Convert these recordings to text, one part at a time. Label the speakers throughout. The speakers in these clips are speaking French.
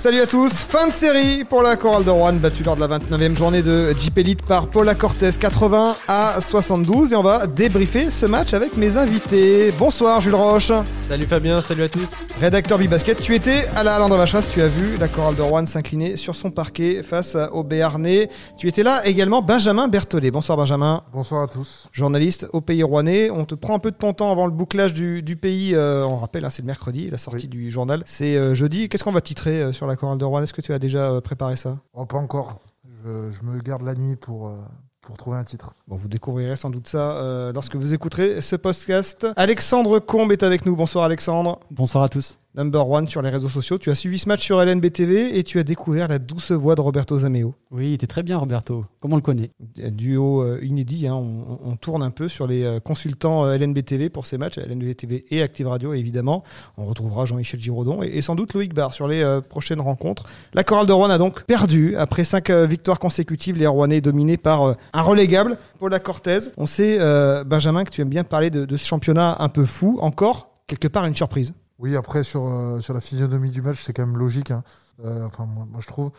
Speaker 1: Salut à tous, fin de série pour la chorale de Rouen, battue lors de la 29e journée de Jeep Elite par Paula Cortez, 80 à 72. Et on va débriefer ce match avec mes invités. Bonsoir Jules Roche.
Speaker 2: Salut Fabien, salut à tous.
Speaker 1: Rédacteur Bibasket, tu étais à la Landre Vacheras, tu as vu la chorale de Rouen s'incliner sur son parquet face au Béarnais. Tu étais là également Benjamin Berthollet. Bonsoir Benjamin.
Speaker 3: Bonsoir à tous.
Speaker 1: Journaliste au Pays Rouennais. On te prend un peu de ton temps avant le bouclage du, du pays. Euh, on rappelle, hein, c'est le mercredi, la sortie
Speaker 3: Oui.
Speaker 1: du journal. C'est euh, jeudi. Qu'est-ce qu'on va titrer euh, sur la chorale de Rouen Est-ce que tu as déjà euh, préparé ça?
Speaker 3: Oh, pas encore. Je, je me garde la nuit pour, euh, pour trouver un titre.
Speaker 1: Bon, vous découvrirez sans doute ça euh, lorsque vous écouterez ce podcast. Alexandre Combe est avec nous. Bonsoir Alexandre.
Speaker 2: Bonsoir à tous.
Speaker 1: Number one sur les réseaux sociaux. Tu as suivi ce match sur LNBTV et tu as découvert la douce voix de Roberto Zameo.
Speaker 2: Oui, il était très bien Roberto, comme on le connaît?
Speaker 1: Duo euh, inédit. hein. On, on tourne un peu sur les euh, consultants euh, LNBTV pour ces matchs, LNBTV et Active Radio évidemment. On retrouvera Jean-Michel Giraudon et, et sans doute Loïc Barr sur les euh, prochaines rencontres. La chorale de Rouen a donc perdu après cinq euh, victoires consécutives. Les Rouennais dominés par euh, un relégable, Paula Cortez. On sait, Benjamin, que tu aimes bien parler de, de ce championnat un peu fou. Encore, quelque part, une surprise.
Speaker 3: Oui, après, sur, euh, sur la physionomie du match, c'est quand même logique. hein. Euh, enfin, moi, moi, je trouve.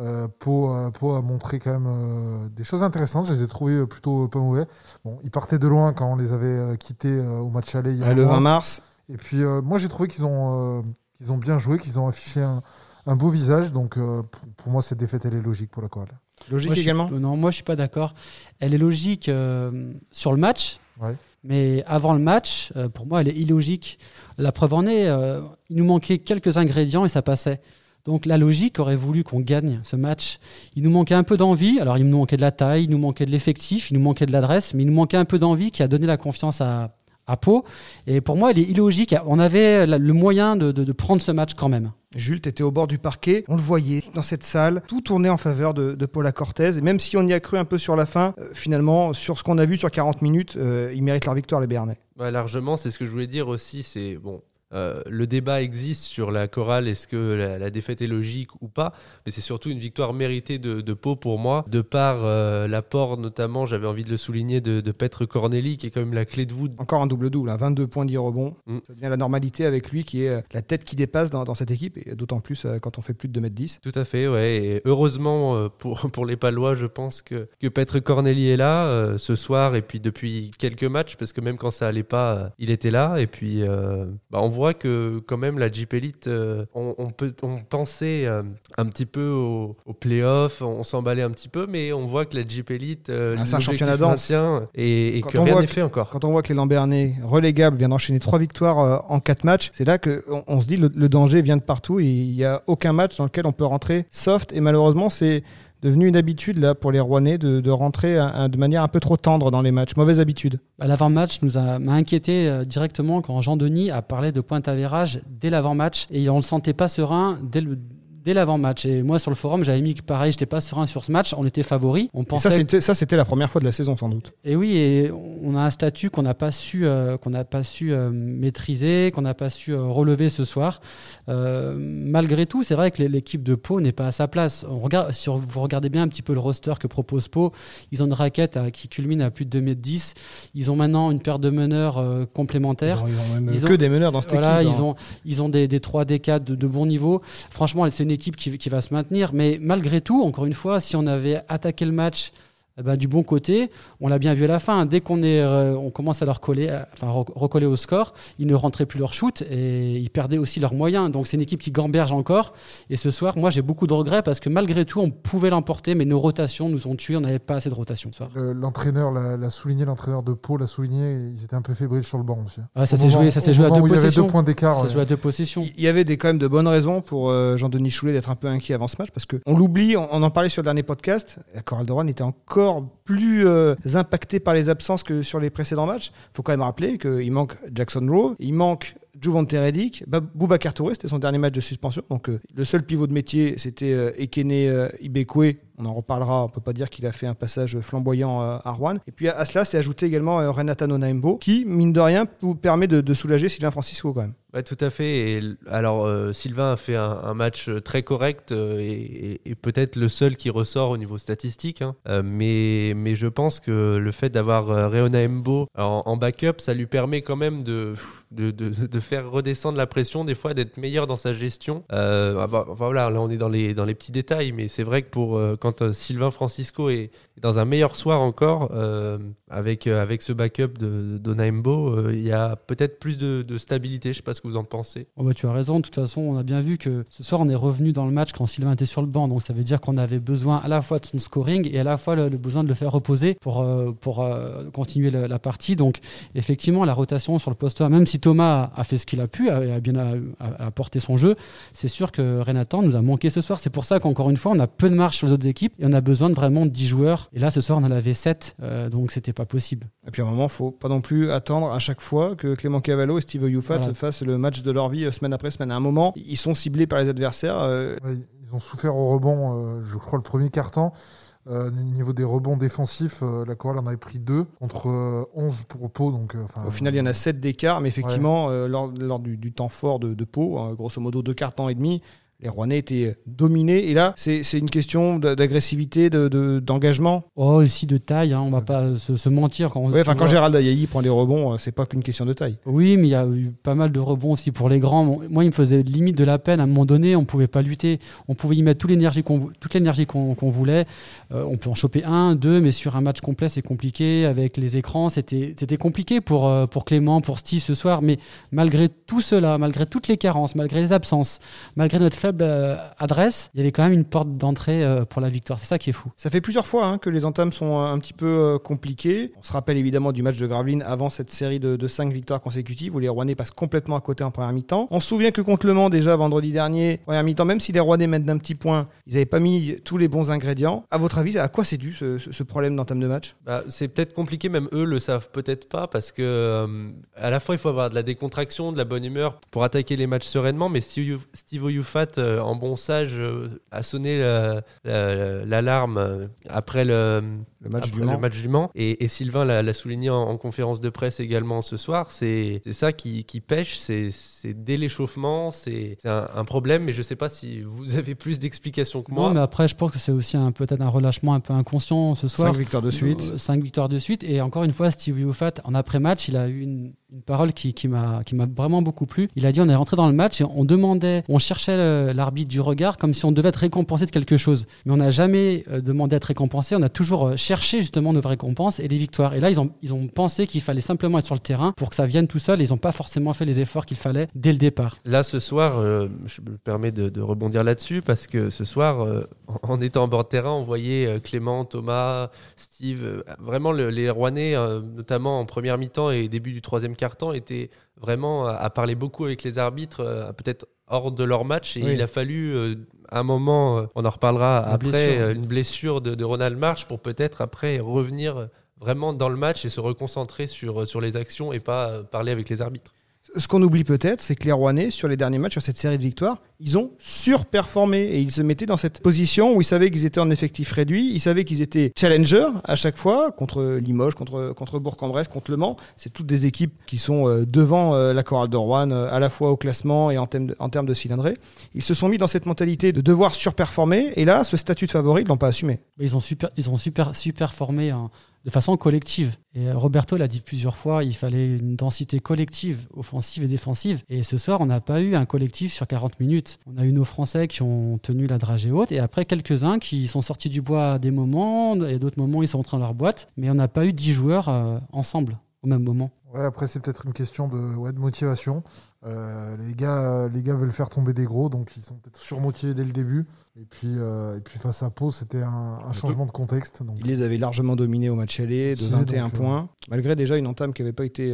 Speaker 3: Euh, Pau, euh, Pau a montré quand même euh, des choses intéressantes. Je les ai trouvées plutôt pas mauvais. Bon, ils partaient de loin quand on les avait quittés euh, au match aller il y a
Speaker 1: le
Speaker 3: mois.
Speaker 1: 20 mars.
Speaker 3: Et puis, euh, moi, j'ai trouvé qu'ils ont, euh, qu'ils ont bien joué, qu'ils ont affiché un, un beau visage. Donc, euh, pour, pour moi, cette défaite, elle est logique pour la chorale.
Speaker 1: Logique
Speaker 2: Moi, je suis-
Speaker 1: également.
Speaker 2: Non, moi je suis pas d'accord. Elle est logique euh, sur le match,
Speaker 3: Ouais.
Speaker 2: Mais avant le match, euh, pour moi, elle est illogique. La preuve en est, euh, il nous manquait quelques ingrédients et ça passait. Donc la logique aurait voulu qu'on gagne ce match. Il nous manquait un peu d'envie. Alors il nous manquait de la taille, il nous manquait de l'effectif, il nous manquait de l'adresse, mais il nous manquait un peu d'envie qui a donné la confiance à, à Pau. Et pour moi, elle est illogique. On avait le moyen de prendre ce match quand même.
Speaker 1: Jules, tu étais au bord du parquet, on le voyait dans cette salle, tout tournait en faveur de, Paula Cortez. Et même si on y a cru un peu sur la fin, euh, finalement, sur ce qu'on a vu sur 40 minutes, euh, ils méritent leur victoire, les Béarnais.
Speaker 4: Ouais, largement, c'est ce que je voulais dire aussi. C'est bon, euh, le débat existe sur la chorale, est-ce que la, la défaite est logique ou pas, mais c'est surtout une victoire méritée de, de Pau pour moi, de par euh, l'apport notamment, j'avais envie de le souligner, de, de Petre Corneli, qui est quand même la clé de voûte.
Speaker 1: Encore un double-double, hein, 22 points, 10 rebonds.
Speaker 4: Mm.
Speaker 1: Ça devient la normalité avec lui, qui est euh, la tête qui dépasse dans, dans cette équipe, et d'autant plus quand on fait plus de 2m10.
Speaker 4: Tout à fait, ouais. Et heureusement pour, pour les Palois, je pense que, que Petre Corneli est là euh, ce soir et puis depuis quelques matchs, parce que même quand ça allait pas, il était là. Et puis bah, on voit que quand même la Jeep Elite, euh, on, on peut, on pensait euh, un petit peu au, au playoff, on s'emballait un petit peu, mais on voit que la Jeep Elite, euh,
Speaker 1: Ah, c'est un championnat
Speaker 4: maintien et, et que rien
Speaker 1: voit
Speaker 4: n'est fait encore.
Speaker 1: Quand on voit que les Lambernais, relégables, viennent d'enchaîner trois victoires euh, en quatre matchs, c'est là qu'on on se dit le, le danger vient de partout il n'y a aucun match dans lequel on peut rentrer soft. Et malheureusement, c'est devenu une habitude là pour les Rouennais de, rentrer un- de manière un peu trop tendre dans les matchs. Mauvaise habitude.
Speaker 2: Bah, L'avant-match nous m'a inquiété euh, directement quand Jean-Denis a parlé de pointe à virage dès l'avant-match et on le sentait pas serein dès le dès l'avant-match. Et moi sur le forum, j'avais mis que pareil, j'étais pas serein sur ce match. On était favoris. On
Speaker 1: Et
Speaker 2: pensait
Speaker 1: ça, c'était ça, c'était la première fois de la saison sans doute.
Speaker 2: et oui, et on a un statut qu'on n'a pas su, euh, qu'on n'a pas su euh, maîtriser, qu'on n'a pas su euh, relever ce soir. Malgré tout, c'est vrai que l'équipe de Pau n'est pas à sa place. On regarde, si vous regardez bien un petit peu le roster que propose Pau, ils ont une raquette à- qui culmine à plus de 2m10. Ils ont maintenant une paire de meneurs
Speaker 1: Ils
Speaker 2: complémentaires.
Speaker 1: ont, ils ont même
Speaker 2: Ils
Speaker 1: que des meneurs dans cette
Speaker 2: Voilà,
Speaker 1: équipe.
Speaker 2: ils
Speaker 1: hein.
Speaker 2: ont, ils ont des, des 3 des 4 de, de bon niveau. Franchement, c'est une équipe qui, qui va se maintenir. Mais malgré tout, encore une fois, si on avait attaqué le match eh ben, du bon côté, on l'a bien vu à la fin. Dès qu'on est, euh, on commence à leur coller, enfin re- recoller au score, ils ne rentraient plus leur shoot et ils perdaient aussi leurs moyens. Donc c'est une équipe qui gamberge encore. Et ce soir, moi j'ai beaucoup de regrets parce que malgré tout, on pouvait l'emporter, mais nos rotations nous ont tués. On n'avait pas assez de rotation ce soir.
Speaker 3: Le- L'entraîneur l'a l'a souligné, l'entraîneur de Pau l'a souligné, ils étaient un peu fébriles sur le banc aussi.
Speaker 2: Ouais, ça
Speaker 3: Au
Speaker 2: s'est joué, ça s'est joué à deux
Speaker 3: où Il y avait
Speaker 2: possessions.
Speaker 3: deux points d'écart.
Speaker 2: Ça
Speaker 3: ouais.
Speaker 2: s'est joué à deux possessions.
Speaker 1: Il y avait des, quand même de bonnes raisons pour euh, Jean-Denis Choulet d'être un peu inquiet avant ce match parce qu'on l'oublie, on, on en parlait sur le dernier podcast. La Rouen était encore plus euh, impactée par les absences que sur les précédents matchs. Il faut quand même rappeler qu'il manque Jackson Rowe, il manque Juvent Redick, Boubacar Touré, c'était son dernier match de suspension. Donc euh, le seul pivot de métier, c'était euh, Ekene euh, Ibekwe. On en reparlera, on peut pas dire qu'il a fait un passage flamboyant à Rouen. Et puis à, cela, c'est ajouté également Renata Nonaimbo, qui, mine de rien, vous permet de, soulager Sylvain Francisco quand même.
Speaker 4: Ouais, tout à fait. Alors, Sylvain a fait un, match très correct et, peut-être le seul qui ressort au niveau statistique. Hein. Mais, je pense que le fait d'avoir Reona Embo en, backup, ça lui permet quand même de, de, de, faire redescendre la pression, des fois d'être meilleur dans sa gestion. Ah bah, voilà, là on est dans les, dans les petits détails, mais c'est vrai que pour quand Sylvain Francisco est, dans un meilleur soir encore, avec, avec ce backup de, Donaembo, il y a peut-être plus de, stabilité. Je sais pas ce vous en pensez
Speaker 2: oh bah, Tu as raison. De toute façon, on a bien vu que ce soir, on est revenu dans le match quand Sylvain était sur le banc. Donc, ça veut dire qu'on avait besoin à la fois de son scoring et à la fois le, besoin de le faire reposer pour, euh, pour euh, continuer la, partie. Donc, effectivement, la rotation sur le poste même si Thomas a fait ce qu'il a pu, a, bien apporté son jeu, c'est sûr que Renatan nous a manqué ce soir. C'est pour ça qu'encore une fois, on a peu de marche sur les autres équipes et on a besoin de vraiment 10 joueurs. Et là, ce soir, on en avait 7. Euh, donc, c'était pas possible.
Speaker 1: Et puis, à un moment, il faut pas non plus attendre à chaque fois que Clément Cavallo et Steve Youfat fassent le match de leur vie euh, semaine après semaine. À un moment, ils sont ciblés par les adversaires. Euh.
Speaker 3: ils ont souffert au rebond, euh, je crois, le premier quart-temps. Au niveau des rebonds défensifs, la chorale en avait pris 2 contre 11 pour Pau. Donc,
Speaker 1: Au final, il y en a 7 d'écart, mais effectivement, lors, du, temps fort de, de Pau, hein, grosso modo deux quarts-temps et demi, les Rouennais étaient dominés. Et là, c'est une question d'agressivité, d'engagement. De,
Speaker 2: oh, aussi de taille. Hein, on va pas se, mentir.
Speaker 1: Quand, enfin, quand Gérald Ayayi prend des rebonds, euh, c'est pas qu'une question de taille.
Speaker 2: Oui, mais il y a eu pas mal de rebonds aussi pour les grands. Moi, il me faisait limite de la peine. À un moment donné, on pouvait pas lutter. On pouvait y mettre toute l'énergie qu'on l'énergie qu'on voulait. Euh, on peut en choper un, deux, mais sur un match complet, c'est compliqué. Avec les écrans, c'était compliqué pour, euh, pour Clément, pour Steve ce soir. Mais malgré tout cela, malgré toutes les carences, malgré les absences, malgré notre faible euh, adresse, il y avait quand même une porte d'entrée euh, pour la victoire. C'est ça qui est fou.
Speaker 1: Ça fait plusieurs fois hein, que les entames sont un petit peu euh, compliquées. On se rappelle évidemment du match de Gravelines avant cette série de, de 5 victoires consécutives où les Rouennais passent complètement à côté en première mi-temps. On se souvient que contre Le Mans déjà vendredi dernier, première mi-temps, même si les Rouennais mettent d'un petit point, ils n'avaient pas mis tous les bons ingrédients. À votre avis, à quoi c'est dû ce, problème d'entame de match?
Speaker 4: Bah, C'est peut-être compliqué, même eux le savent peut-être pas parce que à la fois il faut avoir de la décontraction, de la bonne humeur pour attaquer les matchs sereinement, mais Steve Oyufat en bon sage euh, a sonné l'alarme après le,
Speaker 1: match, du
Speaker 4: Mans. Et, Sylvain l'a souligné en, conférence de presse également ce soir. C'est ça qui, pêche, c'est dès l'échauffement, c'est un, problème. Mais je ne sais pas si vous avez plus d'explications que moi.
Speaker 2: Non, mais après, je pense que c'est aussi peut-être un relâchement un peu inconscient ce soir.
Speaker 1: Cinq victoires de suite.
Speaker 2: Euh, cinq victoires de suite. Et encore une fois, Steve Youfat, en après-match, il a eu une une parole qui, qui m'a vraiment beaucoup plu. Il a dit on est rentré dans le match et on demandait, on cherchait l'arbitre du regard comme si on devait être récompensé de quelque chose. Mais on n'a jamais euh, demandé d'être récompensé, on a toujours euh, cherché justement nos récompenses et les victoires. Et là, ils ont, ils ont pensé qu'il fallait simplement être sur le terrain pour que ça vienne tout seul. Ils n'ont pas forcément fait les efforts qu'il fallait dès le départ.
Speaker 4: Là, ce soir, euh, je me permets de, rebondir là-dessus parce que ce soir, en étant en bord de terrain, on voyait Clément, Thomas, Steve, vraiment les Rouennais, notamment en première mi-temps et début du troisième quart temps était vraiment à, parler beaucoup avec les arbitres, euh, peut-être hors de leur match. Et il a fallu euh, un moment, euh, on en reparlera après, une blessure de, de, Ronald March pour peut-être après revenir vraiment dans le match et se reconcentrer sur, sur les actions et pas parler avec les arbitres
Speaker 1: ce qu'on oublie peut-être, c'est que les Rouennais, sur les derniers matchs, sur cette série de victoires, ils ont surperformé et ils se mettaient dans cette position où ils savaient qu'ils étaient en effectif réduit, ils savaient qu'ils étaient challengers à chaque fois contre Limoges, contre, Bourg-en-Bresse, contre Le Mans. C'est toutes des équipes qui sont euh, devant euh, la chorale de Rouen, euh, à la fois au classement et en termes de, cylindrée. Ils se sont mis dans cette mentalité de devoir surperformer et là, ce statut de favori, ils l'ont pas assumé.
Speaker 2: Ils ont super, ils super, formé de façon collective. Et Roberto l'a dit plusieurs fois, il fallait une densité collective, offensive et défensive. Et ce soir, on n'a pas eu un collectif sur 40 minutes. On a eu nos Français qui ont tenu la dragée haute et après quelques-uns qui sont sortis du bois à des moments et d'autres moments ils sont rentrés dans leur boîte. Mais on n'a pas eu 10 joueurs euh, ensemble au même moment.
Speaker 3: Ouais, après c'est peut-être une question de, ouais, de motivation. Euh, les, gars, les gars veulent faire tomber des gros, donc ils sont peut-être surmotivés dès le début. Et puis, euh, et puis face à Pau, c'était un, changement de contexte. Donc...
Speaker 1: Ils les avaient largement dominés au match aller, de 21 euh, points, malgré déjà une entame qui n'avait pas été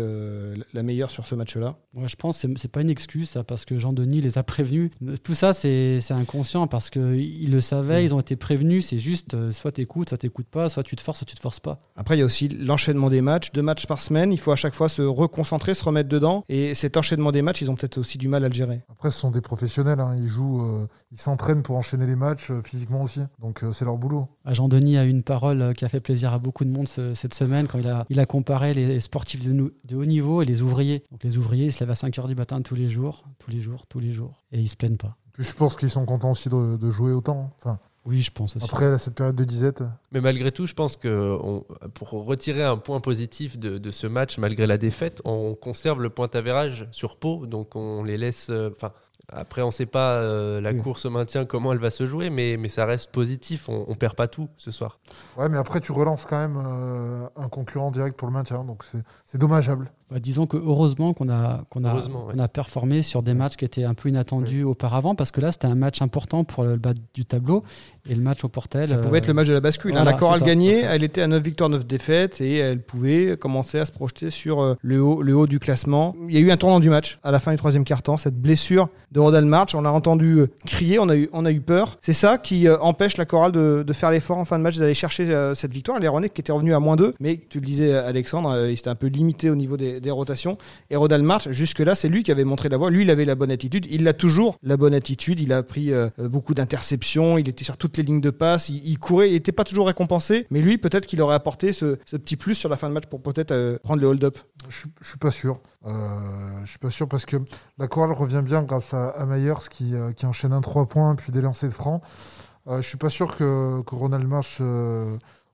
Speaker 1: la meilleure sur ce match-là.
Speaker 2: Ouais, je pense que c'est pas une excuse, ça, parce que Jean-Denis les a prévenus. Tout ça, c'est inconscient, parce qu'ils le savaient, ils ont été prévenus. C'est juste, soit t'écoutes, soit t'écoutes pas, soit tu te forces, soit tu te forces pas.
Speaker 1: Après, il y a aussi l'enchaînement des matchs, deux matchs par semaine. Il faut à chaque fois se reconcentrer, se remettre dedans. Et cet enchaînement des matchs, match, ils ont peut-être aussi du mal à le gérer.
Speaker 3: Après, ce sont des professionnels, hein. ils jouent, euh, ils s'entraînent pour enchaîner les matchs euh, physiquement aussi. Donc euh, c'est leur boulot.
Speaker 2: Ah, Jean-Denis a eu une parole euh, qui a fait plaisir à beaucoup de monde ce- cette semaine quand il a, il a comparé les sportifs de, de haut niveau et les ouvriers. Donc les ouvriers, ils se lèvent à 5h du matin tous les jours, tous les jours, tous les jours, et ils se plaignent pas.
Speaker 3: Puis je pense qu'ils sont contents aussi de, de jouer autant. Enfin,
Speaker 2: Oui, je pense aussi.
Speaker 3: après cette période de disette,
Speaker 4: Mais malgré tout, je pense que on- pour retirer un point positif de, de ce match, malgré la défaite, on conserve le point avérage sur Pau, donc on les laisse. Enfin, après, on ne sait pas euh, la
Speaker 1: Oui.
Speaker 4: course au maintien comment elle va se jouer, mais, mais ça reste positif. On, on perd pas tout ce soir.
Speaker 3: ouais, mais après tu relances quand même euh, un concurrent direct pour le maintien, donc c'est dommageable.
Speaker 2: Bah, disons que heureusement qu'on a, qu'on a,
Speaker 4: ouais.
Speaker 2: qu'on a performé sur des matchs qui étaient un peu inattendus auparavant, parce que là, c'était un match important pour le bas du tableau. Et le match au Portel.
Speaker 1: Ça pouvait
Speaker 2: euh,
Speaker 1: être le match de la bascule. hein. la chorale gagnait, elle était à 9 victoires, 9 défaites et elle pouvait commencer à se projeter sur euh, le haut, le haut du classement. Il y a eu un tournant du match à la fin du troisième quart-temps, cette blessure de Rodal March. On l'a entendu euh, crier, on a eu, on a eu peur. C'est ça qui empêche la chorale de, de faire l'effort en fin de match, d'aller chercher cette victoire. Les Ronais qui étaient revenus à moins 2, mais tu le disais, Alexandre, euh, il s'était un peu limité au niveau des, rotations. Et Rodal March, jusque-là, c'est lui qui avait montré la voie. Lui, il avait la bonne attitude. Il a toujours la bonne attitude. Il a pris euh, beaucoup d'interceptions. Il était sur toutes les lignes de passe. Il, courait. Il n'était pas toujours récompensé. Mais lui, peut-être qu'il aurait apporté ce, petit plus sur la fin de match pour peut-être euh, prendre le hold-up.
Speaker 3: Je je suis pas sûr. Euh, je suis pas sûr parce que la chorale revient bien grâce à, à Myers qui, euh, qui enchaîne un 3 points puis des lancers de francs. Je suis pas sûr que, que Ronald March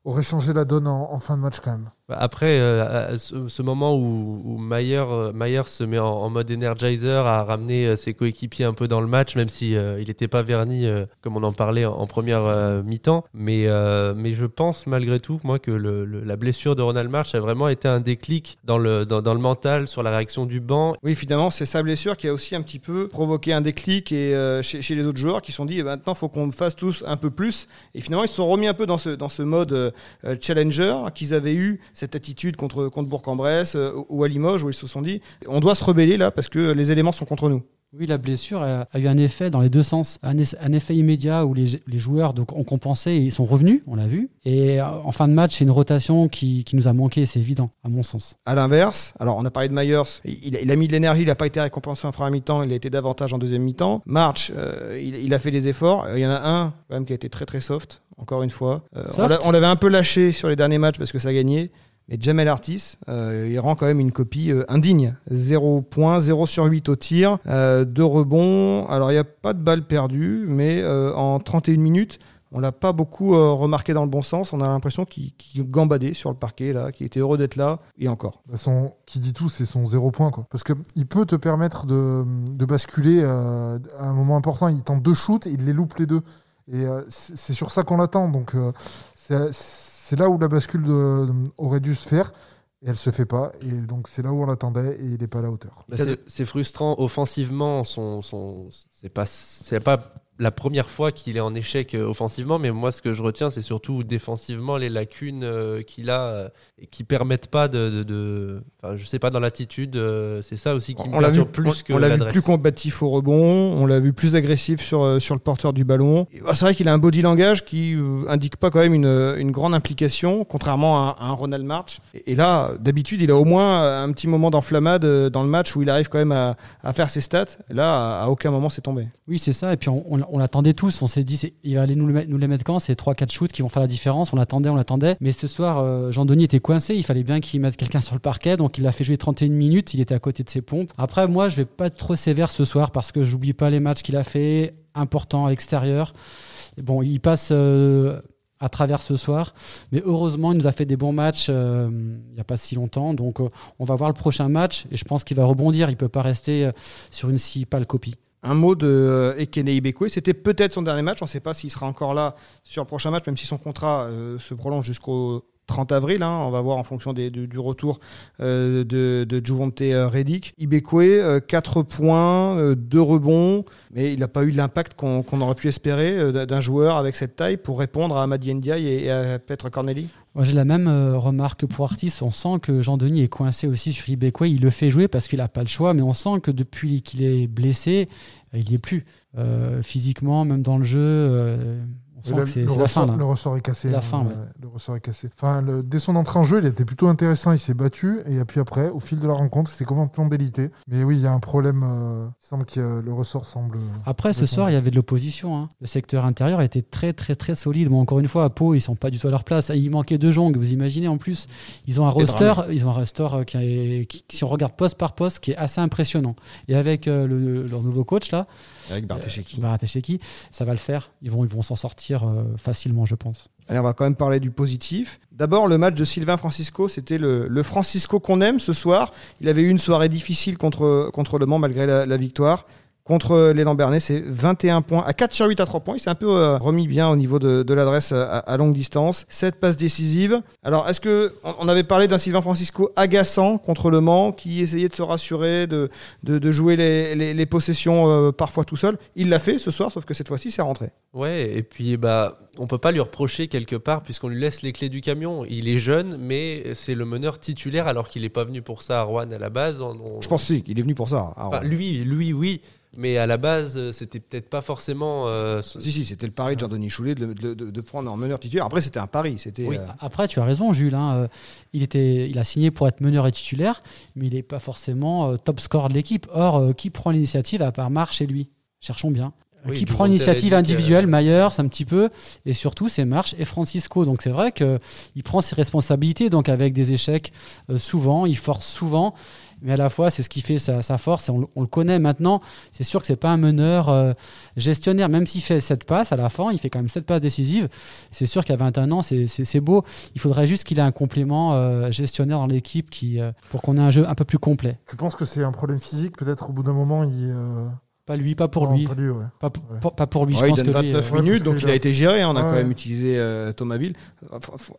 Speaker 3: aurait changé la donne en fin de match quand même.
Speaker 4: Après, euh, ce, moment où, où Mayer, euh, Mayer se met en, mode energizer à ramener euh, ses coéquipiers un peu dans le match, même si n'était pas verni comme on en parlait en, première mi-temps. Mais, mais je pense malgré tout, moi, que la blessure de Ronald March a vraiment été un déclic dans le, dans, le mental, sur la réaction du banc.
Speaker 1: Oui, finalement, c'est sa blessure qui a aussi un petit peu provoqué un déclic et, chez, les autres joueurs qui se sont dit eh ben, maintenant, il faut qu'on fasse tous un peu plus. Et finalement, ils se sont remis un peu dans ce, dans ce mode challenger qu'ils avaient eu cette attitude contre, contre Bourg-en-Bresse euh, ou à Limoges où ils se sont dit on doit se rebeller là parce que les éléments sont contre nous.
Speaker 2: Oui, la blessure a, a eu un effet dans les deux sens. Un, effet immédiat où les, les joueurs donc, ont compensé et ils sont revenus, on l'a vu. Et euh, en fin de match, c'est une rotation qui, qui nous a manqué, c'est évident, à mon sens.
Speaker 1: À l'inverse, alors on a parlé de Myers, il, a- il a mis de l'énergie, il n'a pas été récompensé en première mi-temps, il a été davantage en deuxième mi-temps. March, euh, il, il a fait des efforts. Il y en a un quand même qui a été très très soft, encore une fois. Euh, on l'avait un peu lâché sur les derniers matchs parce que ça gagnait. Mais Jamel Artis, euh, il rend quand même une copie euh, indigne. 0 points, 0 sur 8 au tir, euh, 2 rebonds. Alors il n'y a pas de balle perdue, mais euh, en 31 minutes, on l'a pas beaucoup euh, remarqué dans le bon sens. On a l'impression qu'il gambadait sur le parquet, là, qu'il était heureux d'être là, et encore.
Speaker 3: Bah, Son, qui dit tout, c'est son zéro point. Quoi. Parce qu'il peut te permettre de, de basculer euh, à un moment important. Il tente deux shoots, il les loupe les deux. Et euh, c'est sur ça qu'on l'attend. Donc euh, c'est là où la bascule aurait dû se faire. Et elle se fait pas. Et donc c'est là où on l'attendait et il n'est pas à la hauteur.
Speaker 4: Bah, c'est- frustrant offensivement. Son, son, c'est pas, pas la première fois qu'il est en échec euh, offensivement, mais moi ce que je retiens, c'est surtout défensivement les lacunes euh, qu'il a euh, et qui permettent pas de, de, de- enfin, je sais pas dans l'attitude. euh, c'est ça aussi qui me
Speaker 1: on l'a vu
Speaker 4: plus que
Speaker 1: on l'a vu plus combatif au rebond, on l'a vu plus agressif sur, euh, sur le porteur du ballon. Bah, C'est vrai qu'il a un body langage qui euh, indique pas quand même une, une grande implication, contrairement à, un- à un Ronald March. Et, et là, d'habitude, il a au moins un petit moment d'enflammade euh, dans le match où il arrive quand même à, à faire ses stats. Là, à, à aucun moment c'est tombé.
Speaker 2: Oui, c'est ça. Et puis on, on- on l'attendait tous. On s'est dit, il va aller nous, le les mettre quand C'est 3-4 shoots qui vont faire la différence. On l'attendait, on l'attendait. Mais ce soir, euh, Jean-Denis était coincé. Il fallait bien qu'il mette quelqu'un sur le parquet. Donc il l'a fait jouer 31 minutes. Il était à côté de ses pompes. Après, moi, je vais pas être trop sévère ce soir parce que j'oublie pas les matchs qu'il a fait, importants à l'extérieur. Bon, il passe. euh, à travers ce soir. Mais heureusement, il nous a fait des bons matchs euh, il n'y a pas si longtemps. Donc, on va voir le prochain match et je pense qu'il va rebondir. Il peut pas rester sur une si pâle copie.
Speaker 1: Un mot de euh, Ekene Ibekwe, c'était peut-être son dernier match, on ne sait pas s'il sera encore là sur le prochain match, même si son contrat euh, se prolonge jusqu'au 30 avril, hein, on va voir en fonction du, retour euh, de, de Juvonte euh, Redick. Ibekwe, 4 points, 2 rebonds, mais il n'a pas eu l'impact qu'on aurait pu espérer euh, d'un- joueur avec cette taille pour répondre à Amadi Ndiaye et, à Petre Corneli.
Speaker 2: Moi, j'ai la même euh, remarque pour Artis. On sent que Jean-Denis est coincé aussi sur Ibekwe. Il le fait jouer parce qu'il n'a pas le choix, mais on sent que depuis qu'il est blessé, euh, il n'y est plus. Euh, physiquement, même dans le jeu, euh, sent
Speaker 3: Le-
Speaker 2: que c'est
Speaker 3: le
Speaker 2: c'est la
Speaker 3: ressort-
Speaker 2: fin. là.
Speaker 3: Le ressort est cassé.
Speaker 2: La
Speaker 3: hein,
Speaker 2: fin, ouais.
Speaker 3: Le ressort est cassé. Enfin, le- dès son entrée en jeu, il était plutôt intéressant. Il s'est battu. Et puis après, au fil de la rencontre, c'est complètement délité. Mais oui, il y a un problème. euh, il semble que le ressort semble.
Speaker 2: Après, ce soir, il y avait de l'opposition. hein. Le secteur intérieur était très, très, très solide. Bon, encore une fois, à Pau, ils sont pas du tout à leur place. Il manquait de Jong, vous imaginez en plus. Ils ont un roster, ils ont un roster euh, qui, est- qui- si on regarde poste par poste, qui est assez impressionnant. Et avec euh, le- leur nouveau coach là,
Speaker 1: Avec Bartesheki.
Speaker 2: Baratesheki, ça va le faire. Ils vont, ils vont s'en sortir euh, facilement, je pense.
Speaker 1: Allez, on va quand même parler du positif. D'abord, le match de Sylvain Francisco, c'était le, le Francisco qu'on aime ce soir. Il avait eu une soirée difficile contre, contre Le Mans malgré la, la victoire. Contre les Lambernais, c'est 21 points à 4 sur 8 à 3 points. Il s'est un peu euh, remis bien au niveau de, de l'adresse à, à longue distance. 7 passes décisives. Alors, est-ce que on, avait parlé d'un Sylvain Francisco agaçant contre Le Mans, qui essayait de se rassurer, de, de, de jouer les, les- les possessions euh, parfois tout seul? Il l'a fait ce soir, sauf que cette fois-ci, c'est rentré.
Speaker 4: Ouais, et puis bah, on peut pas lui reprocher quelque part puisqu'on lui laisse les clés du camion. Il est jeune, mais c'est le meneur titulaire alors qu'il n'est pas venu pour ça à Rouen à la base. On- on-
Speaker 1: Je pense si, qu'il est venu pour ça.
Speaker 4: Enfin,
Speaker 1: ouais.
Speaker 4: lui, lui, oui, mais à la base, c'était peut-être pas forcément. euh, ce-
Speaker 1: Si, si, c'était le pari de Jean-Denis Choulet de, de- de- de prendre en meneur titulaire. Après, c'était un pari. C'était,
Speaker 4: Oui.
Speaker 1: euh,
Speaker 2: Après, tu as raison, Jules. hein, euh, il, était, il a signé pour être meneur et titulaire, mais il n'est pas forcément euh, top score de l'équipe. Or, euh, qui prend l'initiative à part Marche chez lui? Cherchons bien.
Speaker 4: Oui,
Speaker 2: qui prend l'initiative
Speaker 4: euh,
Speaker 2: individuelle? Myers, un petit peu, et surtout c'est Marche et Francisco. Donc c'est vrai qu'il prend ses responsabilités, donc avec des échecs euh, souvent, il force souvent, mais à la fois c'est ce qui fait sa, force, et on, le- on le connaît maintenant. C'est sûr que c'est pas un meneur euh, gestionnaire, même s'il fait 7 passes à la fin, il fait quand même 7 passes décisives. C'est sûr qu'à 21 ans, c'est- beau. Il faudrait juste qu'il ait un complément euh, gestionnaire dans l'équipe qui, euh, pour qu'on ait un jeu un peu plus complet.
Speaker 3: Tu penses que c'est un problème physique? Peut-être au bout d'un moment, il.
Speaker 2: Pas lui, pas pour
Speaker 3: non,
Speaker 2: lui.
Speaker 3: Pas lui, ouais.
Speaker 2: Pas, pour-
Speaker 3: Ouais.
Speaker 2: pas- pas pour lui,
Speaker 1: ouais,
Speaker 2: je
Speaker 1: il
Speaker 2: pense
Speaker 1: donne
Speaker 2: que lui,
Speaker 1: 29
Speaker 2: euh,
Speaker 3: ouais,
Speaker 1: minutes, donc il a été géré. hein, on a
Speaker 3: Ouais.
Speaker 1: quand même utilisé euh, Thomasville.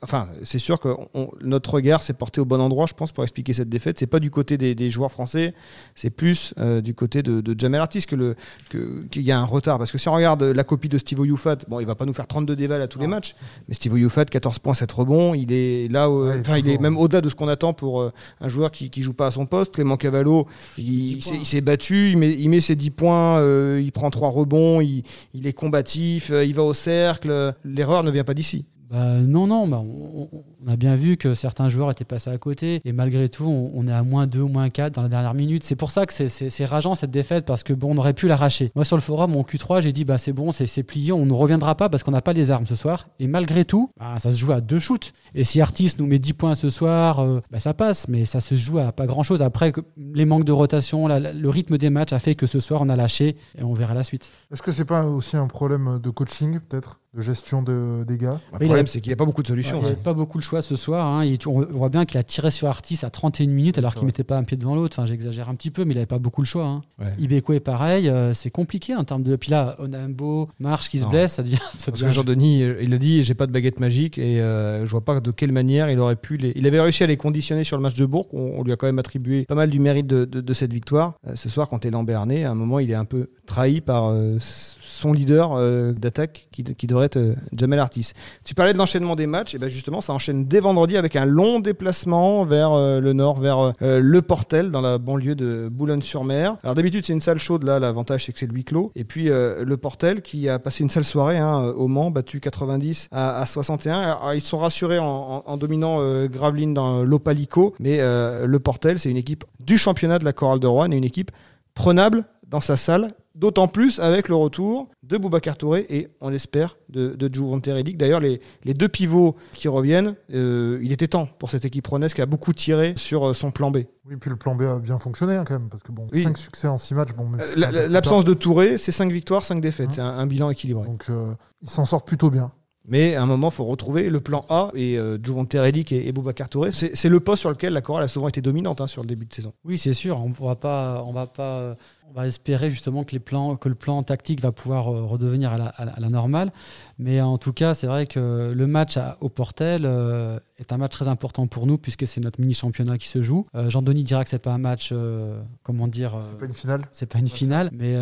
Speaker 1: Enfin, c'est sûr que on- notre regard s'est porté au bon endroit, je pense, pour expliquer cette défaite. C'est pas du côté des, des joueurs français, c'est plus euh, du côté de, de Jamel Artis que le qu'il y a un retard. Parce que si on regarde la copie de Steve Youfat, bon, il va pas nous faire 32 dévals à tous les matchs, mais Steve Youfat, 14 points, 7 rebonds, il est là,
Speaker 3: Ouais,
Speaker 1: enfin, il est même au-delà de ce qu'on attend pour euh, un joueur qui, qui joue pas à son poste. Clément Cavallo, il, il s'est- il s'est battu, il met, il met ses 10 points, euh, il prend 3 rebonds, il, est combatif, euh, il va au cercle. L'erreur ne vient pas d'ici.
Speaker 2: Bah, non, non, bah, on, a bien vu que certains joueurs étaient passés à côté et malgré tout, on, est à moins 2 ou moins 4 dans la dernière minute. C'est pour ça que c'est- rageant cette défaite parce que bon, on aurait pu l'arracher. Moi, sur le forum, mon Q3, j'ai dit bah, c'est bon, c'est plié, on ne reviendra pas parce qu'on n'a pas les armes ce soir. Et malgré tout, bah, ça se joue à deux shoots. Et si Artis nous met 10 points ce soir, euh, bah, ça passe, mais ça se joue à pas grand chose. Après, les manques de rotation, le rythme des matchs a fait que ce soir, on a lâché et on verra la suite.
Speaker 3: Est-ce que c'est pas aussi un problème de coaching, peut-être? De gestion de, des gars
Speaker 1: Le problème, c'est qu'il n'y a pas beaucoup de solutions.
Speaker 2: il n'y avait pas beaucoup le choix ce soir. hein. Il- on voit bien qu'il a tiré sur Artis à 31 minutes alors qu'il
Speaker 3: vrai.
Speaker 2: mettait pas un pied devant l'autre. Enfin, j'exagère un petit peu, mais il n'avait pas beaucoup le choix. hein.
Speaker 1: Ouais.
Speaker 2: Ibeko est pareil. euh, c'est compliqué en termes de. Puis là, Onambo, Marche qui se
Speaker 1: Non.
Speaker 2: blesse, ça devient. Ça
Speaker 1: Parce
Speaker 2: devient
Speaker 1: que Jean-Denis, euh, il a dit j'ai pas de baguette magique et euh, je vois pas de quelle manière il aurait pu les. Il avait réussi à les conditionner sur le match de Bourg. On, on lui a quand même attribué pas mal du mérite de, de- de cette victoire. Euh, ce soir, quand il est Lambernais, à un moment, il est un peu trahi par euh, son leader euh, d'attaque qui, qui devrait être euh, Jamel Artis. Tu parlais de l'enchaînement des matchs, et ben justement, ça enchaîne dès vendredi avec un long déplacement vers euh, le nord, vers euh, Le Portel, dans la banlieue de Boulogne-sur-Mer. Alors d'habitude, c'est une salle chaude, là, l'avantage c'est que c'est le huis clos. Et puis Le Portel qui a passé une sale soirée hein, au Mans, battu 90 à, à 61. Alors, ils sont rassurés en, dominant euh, Gravelines dans l'Opalico, mais Le Portel, c'est une équipe du championnat de la Chorale de Rouen et une équipe prenable dans sa salle, d'autant plus avec le retour de Boubacar Touré et, on l'espère, de, de Juvonte Relic. D'ailleurs, les, les deux pivots qui reviennent, euh, il était temps pour cette équipe ronnaise qui a beaucoup tiré sur euh, son plan B.
Speaker 3: Oui, puis le plan B a bien fonctionné hein, quand même, parce que bon,
Speaker 1: Oui.
Speaker 3: 5 succès en 6 matchs, bon, même si c'est
Speaker 1: la-
Speaker 3: un peu
Speaker 1: la-
Speaker 3: plus
Speaker 1: L'absence de Touré, c'est 5 victoires, 5 défaites.
Speaker 3: Hein.
Speaker 1: C'est un, un bilan équilibré.
Speaker 3: Donc euh, ils s'en sortent plutôt bien.
Speaker 1: Mais à un moment, il faut retrouver le plan A et euh, Juvonte Relic et, et Boubacar Touré. C'est le poste sur lequel la chorale a souvent été dominante hein, sur le début de saison.
Speaker 2: Oui, c'est sûr. On va pas, on va pas, euh, on va espérer justement que les plans, que le plan tactique va pouvoir euh, redevenir à la, à normale. Mais en tout cas, c'est vrai que le match à- au Portel euh, est un match très important pour nous puisque c'est notre mini championnat qui se joue. Euh, Jean-Denis dira que c'est pas un match, euh, comment dire.
Speaker 3: C'est pas une finale.
Speaker 2: c'est pas une finale, mais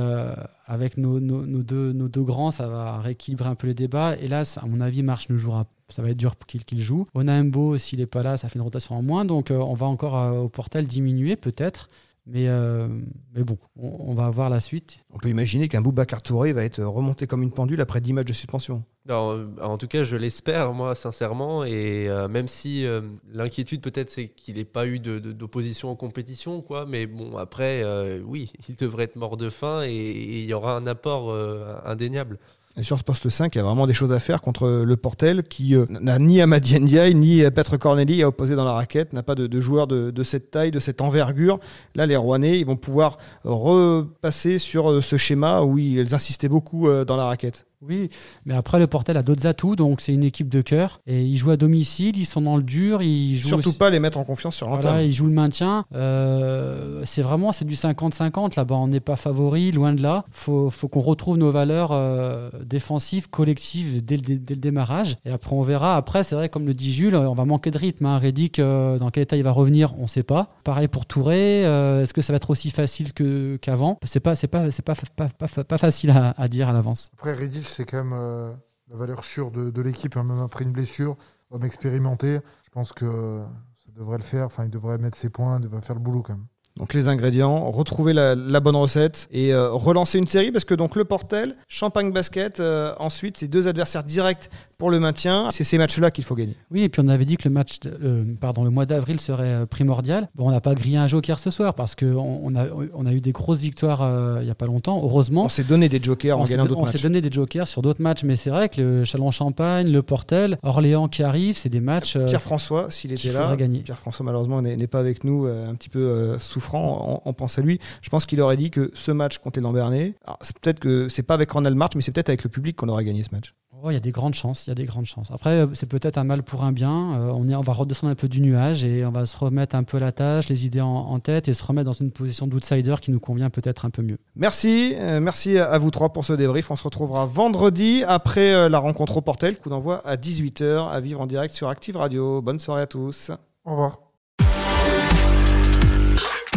Speaker 2: avec nos, nos- nos deux, nos deux grands, ça va rééquilibrer un peu les débats. Ça- à mon avis, Marche ne jouera ça va être dur pour qu'il qu'il joue. Onaembo, s'il n'est pas là, ça fait une rotation en moins. Donc, euh, on va encore euh, au portal diminuer, peut-être. Mais, euh, mais bon, on, on va voir la suite.
Speaker 1: On peut imaginer qu'un Boubacar Touré va être remonté comme une pendule après 10 matchs de suspension.
Speaker 4: Non, euh, en tout cas, je l'espère, moi, sincèrement. Et euh, même si euh, l'inquiétude, peut-être, c'est qu'il n'ait pas eu d'opposition en compétition, quoi. Mais bon, après, euh, oui, il devrait être mort de faim et et il y aura un apport euh, indéniable.
Speaker 1: Sur ce poste 5, il y a vraiment des choses à faire contre le Portel qui euh, n'a ni Amadi Ndiaye ni euh, Petre Corneli à opposer dans la raquette, n'a pas de, joueurs de, cette taille, de cette envergure. Là, les Rouennais, ils vont pouvoir repasser sur euh, ce schéma où ils insistaient beaucoup dans la raquette.
Speaker 2: Oui, mais après, le Portel a d'autres atouts. Donc, c'est une équipe de cœur. Et ils jouent à domicile, ils sont dans le dur. Ils jouent
Speaker 1: Surtout
Speaker 2: aussi-
Speaker 1: pas les mettre en confiance sur l'entame.
Speaker 2: Voilà, ils jouent le maintien. Euh, c'est vraiment c'est du 50-50 là-bas. On n'est pas favori, loin de là. Faut, faut qu'on retrouve nos valeurs euh, défensives, collectives dès le, dès le démarrage. Et après, on verra. Après, c'est vrai, comme le dit Jules, on va manquer de rythme. Hein. Reddick, euh, dans quel état il va revenir, on ne sait pas. Pareil pour Touré. euh, Est-ce que ça va être aussi facile que, qu'avant? C'est pas, c'est pas, c'est pas, pas, pas, pas facile à, à dire à l'avance.
Speaker 3: Après, c'est quand même euh, la valeur sûre de, l'équipe, hein, même après une blessure, homme expérimenté. Je pense que ça devrait le faire. Enfin, il devrait mettre ses points, il devrait faire le boulot quand même.
Speaker 1: Donc les ingrédients, retrouver la, la bonne recette et euh, relancer une série parce que donc le Portel, Champagne Basket, euh, ensuite c'est deux adversaires directs pour le maintien. C'est ces matchs-là qu'il faut gagner.
Speaker 2: Oui, et puis on avait dit que le match, euh, pardon, le mois d'avril serait euh, primordial. Bon, on n'a pas grillé un joker ce soir parce qu'on on a, on a eu des grosses victoires il n'y a pas longtemps, heureusement.
Speaker 1: On s'est donné des jokers en
Speaker 2: On
Speaker 1: gagnant d'autres
Speaker 2: on s'est
Speaker 1: matchs.
Speaker 2: donné des jokers sur d'autres matchs, mais c'est vrai que le Chalon-Champagne, le Portel, Orléans qui arrive, c'est des matchs euh,
Speaker 1: Pierre-François, s'il était là,
Speaker 2: gagner.
Speaker 1: Pierre-François malheureusement n'est pas avec nous, un petit peu euh, souffrant, on, on pense à lui. Je pense qu'il aurait dit que ce match contre les Lambernais, alors, c'est peut-être que c'est pas avec Ronald March, mais c'est peut-être avec le public qu'on aurait gagné ce match.
Speaker 2: Oh, il y a des grandes chances, il y a des grandes chances. Après, euh, c'est peut-être un mal pour un bien. Euh, on, est, on va redescendre un peu du nuage et on va se remettre un peu à la tâche, les idées en, en tête et se remettre dans une position d'outsider qui nous convient peut-être un peu mieux.
Speaker 1: Merci, euh, merci à, à vous trois pour ce débrief. On se retrouvera vendredi après euh, la rencontre au Portel, coup d'envoi à 18h à vivre en direct sur Active Radio. Bonne soirée à tous.
Speaker 3: Au revoir.